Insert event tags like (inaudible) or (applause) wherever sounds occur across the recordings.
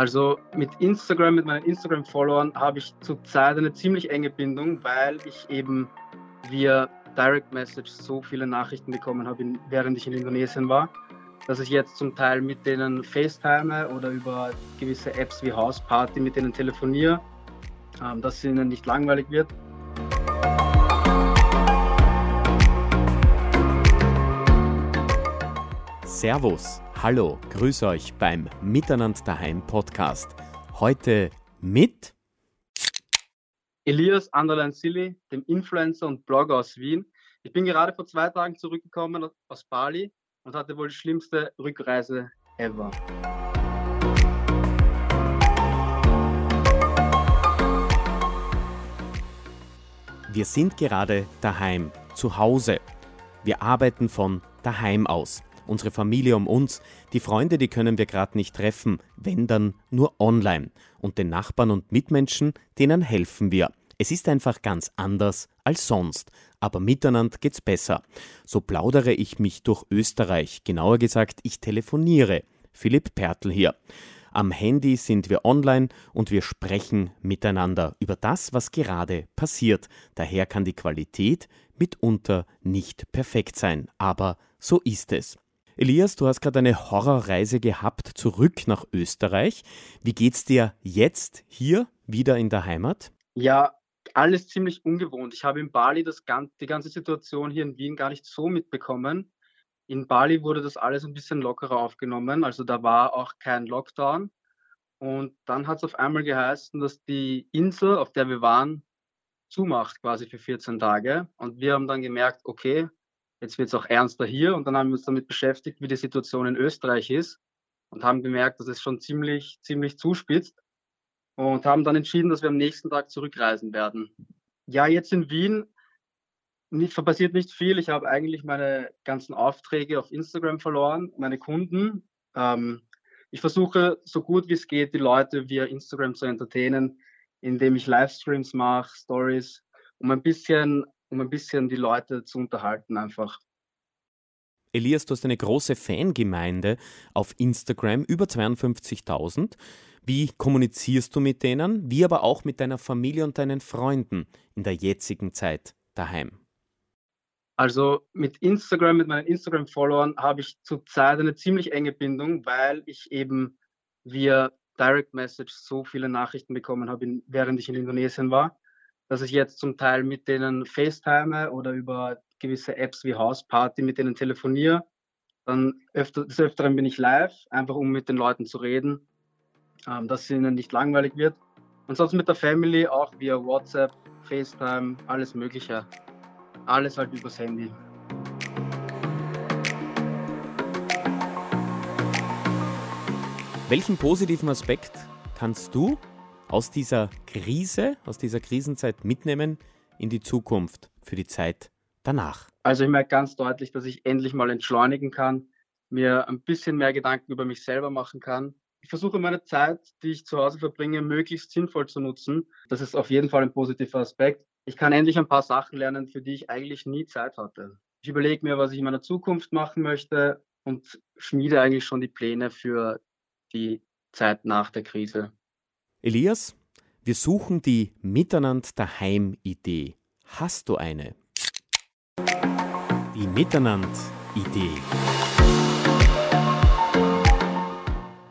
Also mit Instagram, mit meinen Instagram-Followern habe ich zurzeit eine ziemlich enge Bindung, weil ich eben via Direct Message so viele Nachrichten bekommen habe, während ich in Indonesien war, dass ich jetzt zum Teil mit denen FaceTime oder über gewisse Apps wie House Party mit denen telefoniere, ähm, dass es ihnen nicht langweilig wird. Servus, hallo, grüß euch beim Miteinander daheim Podcast. Heute mit Elias Anderlein Silly, dem Influencer und Blogger aus Wien. Ich bin gerade vor zwei Tagen zurückgekommen aus Bali und hatte wohl die schlimmste Rückreise ever. Wir sind gerade daheim, zu Hause. Wir arbeiten von daheim aus unsere Familie um uns. Die Freunde, die können wir gerade nicht treffen, wenn dann nur online. Und den Nachbarn und Mitmenschen, denen helfen wir. Es ist einfach ganz anders als sonst, aber miteinander geht's besser. So plaudere ich mich durch Österreich, genauer gesagt, ich telefoniere. Philipp Pertl hier. Am Handy sind wir online und wir sprechen miteinander über das, was gerade passiert. Daher kann die Qualität mitunter nicht perfekt sein, aber so ist es. Elias, du hast gerade eine Horrorreise gehabt zurück nach Österreich. Wie geht's dir jetzt hier wieder in der Heimat? Ja, alles ziemlich ungewohnt. Ich habe in Bali das, die ganze Situation hier in Wien gar nicht so mitbekommen. In Bali wurde das alles ein bisschen lockerer aufgenommen, also da war auch kein Lockdown. Und dann hat es auf einmal geheißen, dass die Insel, auf der wir waren, zumacht quasi für 14 Tage. Und wir haben dann gemerkt, okay, jetzt wird es auch ernster hier und dann haben wir uns damit beschäftigt, wie die Situation in Österreich ist und haben gemerkt, dass es schon ziemlich, ziemlich zuspitzt und haben dann entschieden, dass wir am nächsten Tag zurückreisen werden. Ja, jetzt in Wien nicht, passiert nicht viel. Ich habe eigentlich meine ganzen Aufträge auf Instagram verloren, meine Kunden. Ähm, ich versuche so gut wie es geht, die Leute via Instagram zu entertainen, indem ich Livestreams mache, Stories, um ein bisschen um ein bisschen die Leute zu unterhalten einfach. Elias, du hast eine große Fangemeinde auf Instagram, über 52.000. Wie kommunizierst du mit denen, wie aber auch mit deiner Familie und deinen Freunden in der jetzigen Zeit daheim? Also mit Instagram, mit meinen Instagram-Followern habe ich zurzeit eine ziemlich enge Bindung, weil ich eben via Direct Message so viele Nachrichten bekommen habe, während ich in Indonesien war dass ich jetzt zum Teil mit denen FaceTime oder über gewisse Apps wie House Party mit denen telefoniere. Dann öfter, des Öfteren bin ich live, einfach um mit den Leuten zu reden, ähm, dass es ihnen nicht langweilig wird. Und sonst mit der Family auch via WhatsApp, FaceTime, alles Mögliche. Alles halt übers Handy. Welchen positiven Aspekt kannst du aus dieser Krise, aus dieser Krisenzeit mitnehmen in die Zukunft, für die Zeit danach? Also ich merke ganz deutlich, dass ich endlich mal entschleunigen kann, mir ein bisschen mehr Gedanken über mich selber machen kann. Ich versuche meine Zeit, die ich zu Hause verbringe, möglichst sinnvoll zu nutzen. Das ist auf jeden Fall ein positiver Aspekt. Ich kann endlich ein paar Sachen lernen, für die ich eigentlich nie Zeit hatte. Ich überlege mir, was ich in meiner Zukunft machen möchte und schmiede eigentlich schon die Pläne für die Zeit nach der Krise. Elias, wir suchen die Miteinander daheim Idee. Hast du eine? Die Miteinander Idee.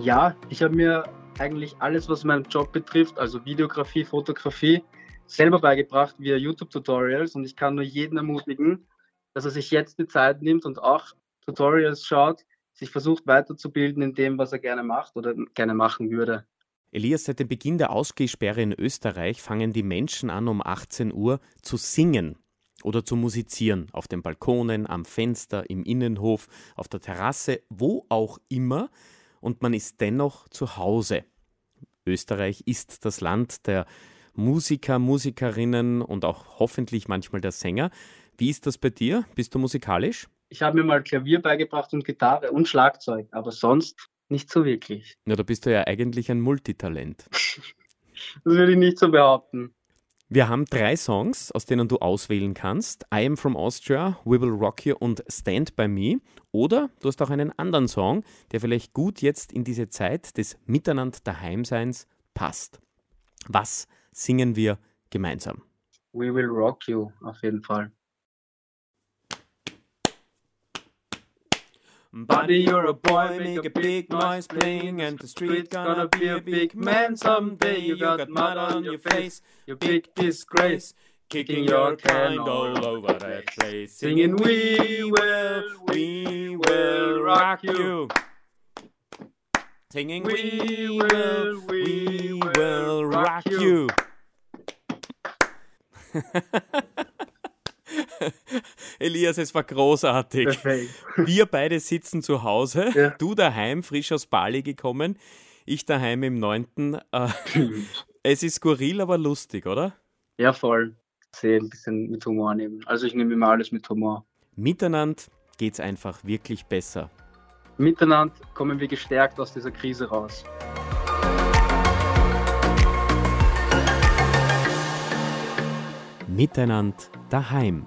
Ja, ich habe mir eigentlich alles, was meinen Job betrifft, also Videografie, Fotografie, selber beigebracht via YouTube-Tutorials und ich kann nur jeden ermutigen, dass er sich jetzt die Zeit nimmt und auch Tutorials schaut, sich versucht weiterzubilden in dem, was er gerne macht oder gerne machen würde. Elias, seit dem Beginn der Ausgehsperre in Österreich fangen die Menschen an, um 18 Uhr zu singen oder zu musizieren. Auf den Balkonen, am Fenster, im Innenhof, auf der Terrasse, wo auch immer. Und man ist dennoch zu Hause. Österreich ist das Land der Musiker, Musikerinnen und auch hoffentlich manchmal der Sänger. Wie ist das bei dir? Bist du musikalisch? Ich habe mir mal Klavier beigebracht und Gitarre und Schlagzeug, aber sonst nicht so wirklich. Ja, da bist du ja eigentlich ein Multitalent. (laughs) das würde ich nicht so behaupten. Wir haben drei Songs, aus denen du auswählen kannst. I Am From Austria, We Will Rock You und Stand By Me. Oder du hast auch einen anderen Song, der vielleicht gut jetzt in diese Zeit des Miteinander Daheimseins passt. Was singen wir gemeinsam? We Will Rock You, auf jeden Fall. Buddy, you're a boy, make a big noise playing, and the street gonna be a big man someday. You got mud on your face, you big disgrace, kicking your kind all over that place, singing, We will, we will rock you. Singing, We will, we will rock you. (laughs) Elias, es war großartig. Perfekt. (laughs) Wir beide sitzen zu Hause, Ja. du daheim, frisch aus Bali gekommen, ich daheim im neunten. Äh, es ist skurril, aber lustig, oder? Ja, voll. Sehe ein bisschen mit Humor nehmen. Also ich nehme immer alles mit Humor. Miteinander geht's einfach wirklich besser. Miteinander kommen wir gestärkt aus dieser Krise raus. Miteinander daheim.